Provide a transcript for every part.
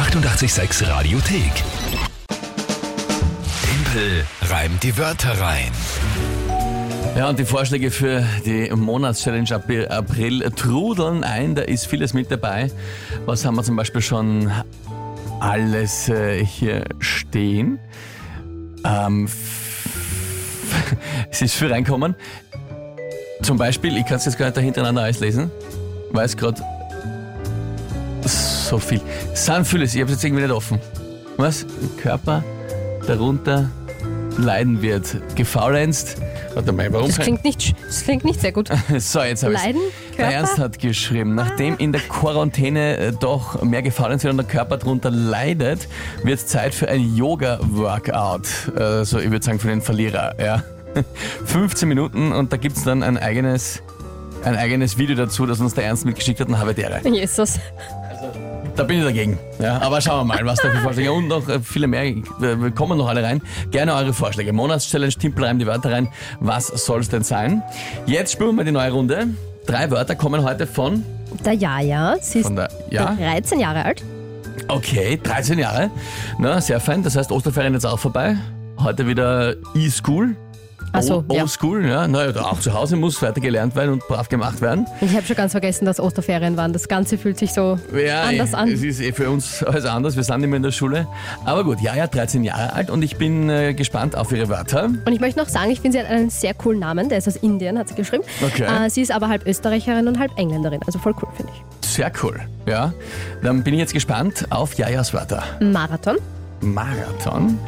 886 Radiothek. Tempel reimt die Wörter rein. Ja, und die Vorschläge für die Monatschallenge April, trudeln ein. Da ist vieles mit dabei. Was haben wir zum Beispiel schon alles äh, hier stehen? Ähm, es ist viel reinkommen. Zum Beispiel, ich kann es jetzt gar nicht da hintereinander alles lesen, weil es gerade so viel. Sind vieles, ich habe jetzt irgendwie nicht offen. Was? Körper darunter leiden wird. Gefaulenzt. Warte mal, warum? Das klingt nicht, das klingt nicht sehr gut. So, jetzt habe ich Leiden? Der? Ernst hat geschrieben, nachdem in der Quarantäne äh, doch mehr gefallen wird und der Körper darunter leidet, wird Zeit für ein Yoga-Workout. Also ich würde sagen für den Verlierer. Ja. 15 Minuten und da gibt es dann ein eigenes, ein eigenes Video dazu, das uns der Ernst mitgeschickt hat und habe Ehre. Jesus. Da bin ich dagegen. Ja, aber schauen wir mal, was da für Vorschläge und noch äh, viele mehr. äh, kommen noch alle rein. Gerne eure Vorschläge. Monatschallenge, Timpel reimt die Wörter rein. Was soll es denn sein? Jetzt spielen wir die neue Runde. Drei Wörter kommen heute von, Der Jaja, sie ist der, ja, 13 Jahre alt. okay, 13 Jahre. Na, sehr fein. Das heißt, Osterferien jetzt auch vorbei. Heute wieder E-School. Ach so, O- ja. Oldschool, ja. Naja, auch zu Hause muss weiter gelernt werden und brav gemacht werden. Ich habe schon ganz vergessen, dass Osterferien waren. Das Ganze fühlt sich so Ja, anders an. Es ist eh für uns alles anders. Wir sind mehr in der Schule. Aber gut, ja, ja, 13 Jahre alt und ich bin äh, gespannt auf ihre Wörter. Und ich möchte noch sagen, ich finde, sie hat einen sehr coolen Namen. Der ist aus Indien, hat sie geschrieben. Okay. Äh, sie ist aber halb Österreicherin und halb Engländerin. Also voll cool, finde ich. Sehr cool. Ja, dann bin ich jetzt gespannt auf Jajas Wörter. Marathon. Marathon.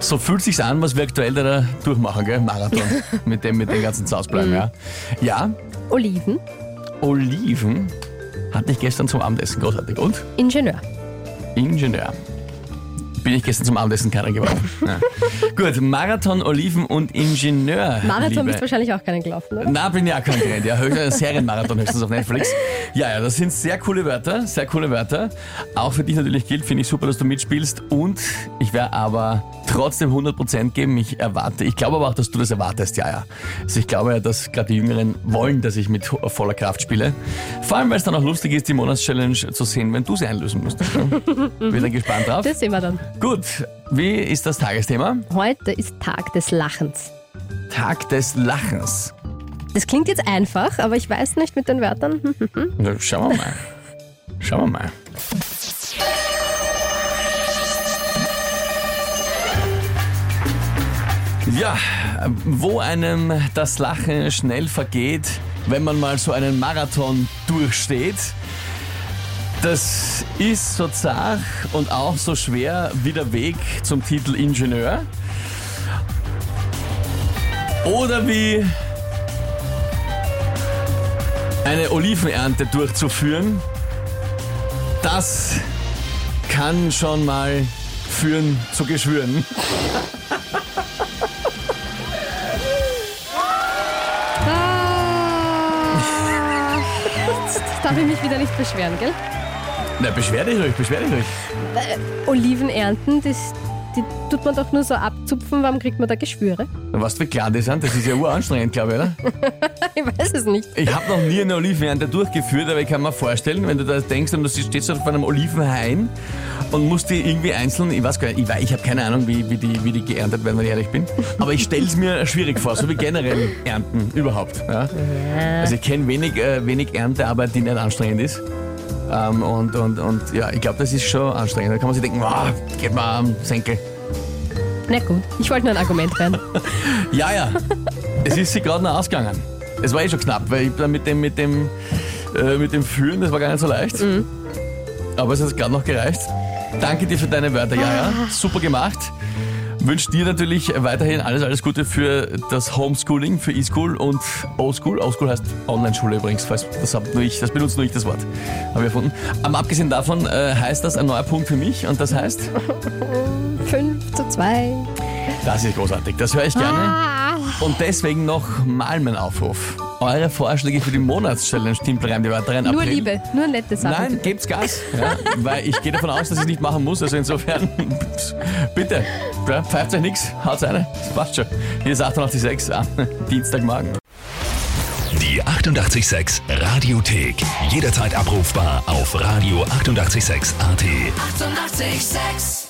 So fühlt sich's an, was wir aktuell da durchmachen, gell? Marathon. mit dem, mit den ganzen Zausbleiben, ja. Ja, Oliven. Oliven hatte ich gestern zum Abendessen. Großartig. Und? Ingenieur. Ingenieur. Bin ich gestern zum Abendessen keiner geworden. Ja. Gut, Marathon, Oliven und Ingenieur. Marathon liebe. bist du wahrscheinlich auch keinen gelaufen, oder? Na, bin ja kein Trend, ja. Höchstens ein Serienmarathon höchstens auf Netflix. Ja, ja, das sind sehr coole Wörter, sehr coole Wörter. Auch für dich natürlich gilt, finde ich super, dass du mitspielst. Und ich werde aber trotzdem 100% geben. Ich erwarte, ich glaube aber auch, dass du das erwartest, ja, ja. Also ich glaube ja, dass gerade die Jüngeren wollen, dass ich mit voller Kraft spiele. Vor allem, weil es dann auch lustig ist, die Monatschallenge zu sehen, wenn du sie einlösen musst. Bin dann gespannt drauf. Das sehen wir dann. Gut, wie ist das Tagesthema? Heute ist Tag des Lachens. Tag des Lachens. Das klingt jetzt einfach, aber ich weiß nicht mit den Wörtern. Na, schauen wir mal. Schauen wir mal. Ja, wo einem das Lachen schnell vergeht, wenn man mal so einen Marathon durchsteht. Das ist so zart und auch so schwer wie der Weg zum Titel Ingenieur. Oder wie eine Olivenernte durchzuführen, das kann schon mal führen zu Geschwüren. Ah, jetzt darf ich mich wieder nicht beschweren, gell? Na, beschwer dich ruhig, beschwer dich ruhig. Oliven ernten, das, die tut man doch nur so abzupfen. Warum kriegt man da Geschwüre? Was für klein die sind, das ist ja uranstrengend, glaube ich, oder? Ich weiß es nicht. Ich habe noch nie eine Olivenernte durchgeführt, aber ich kann mir vorstellen, wenn du da denkst und du stehst auf einem Olivenhain und musst die irgendwie einzeln, ich weiß gar nicht, ich, ich habe keine Ahnung, wie, wie, die, wie die geerntet werden, wenn ich ehrlich bin, aber ich stelle es mir schwierig vor, so wie generell Ernten überhaupt. Ja? Also ich kenne wenig, äh, wenig Erntearbeit, die nicht anstrengend ist. Ähm, und, und, und ja, ich glaube, das ist schon anstrengend. Da kann man sich denken, wow, geht mal am Senkel. Na gut, ich wollte nur ein Argument werden. Ja, ja. es ist sie gerade noch ausgegangen. Es war eh schon knapp, weil ich da mit dem, mit dem, äh, mit dem Führen, das war gar nicht so leicht. Aber es hat gerade noch gereicht. Danke dir für deine Wörter, ja, ja. Super gemacht. Wünsche dir natürlich weiterhin alles, alles Gute für das Homeschooling, für E-School und O-School. O-School heißt Online-Schule übrigens, falls das, hab nur ich, das benutzt nur ich das Wort. Habe ich erfunden. Aber abgesehen davon äh, heißt das ein neuer Punkt für mich und das heißt, 5 zu 2. das ist großartig. Das höre ich gerne. Ah, Und deswegen noch mal mein Aufruf. Eure Vorschläge für die Monatschallenge Timpel rein die rein. nur April. Liebe, nur nette Sachen. Nein, gebt's Gas. Ja, weil ich gehe davon aus, dass ich es nicht machen muss. Also insofern, bitte, ja, pfeift euch nichts, haut's eine. Das passt schon. Hier ist 886 am Dienstagmorgen. Die 886 Radiothek. Jederzeit abrufbar auf radio886.at. 886! 886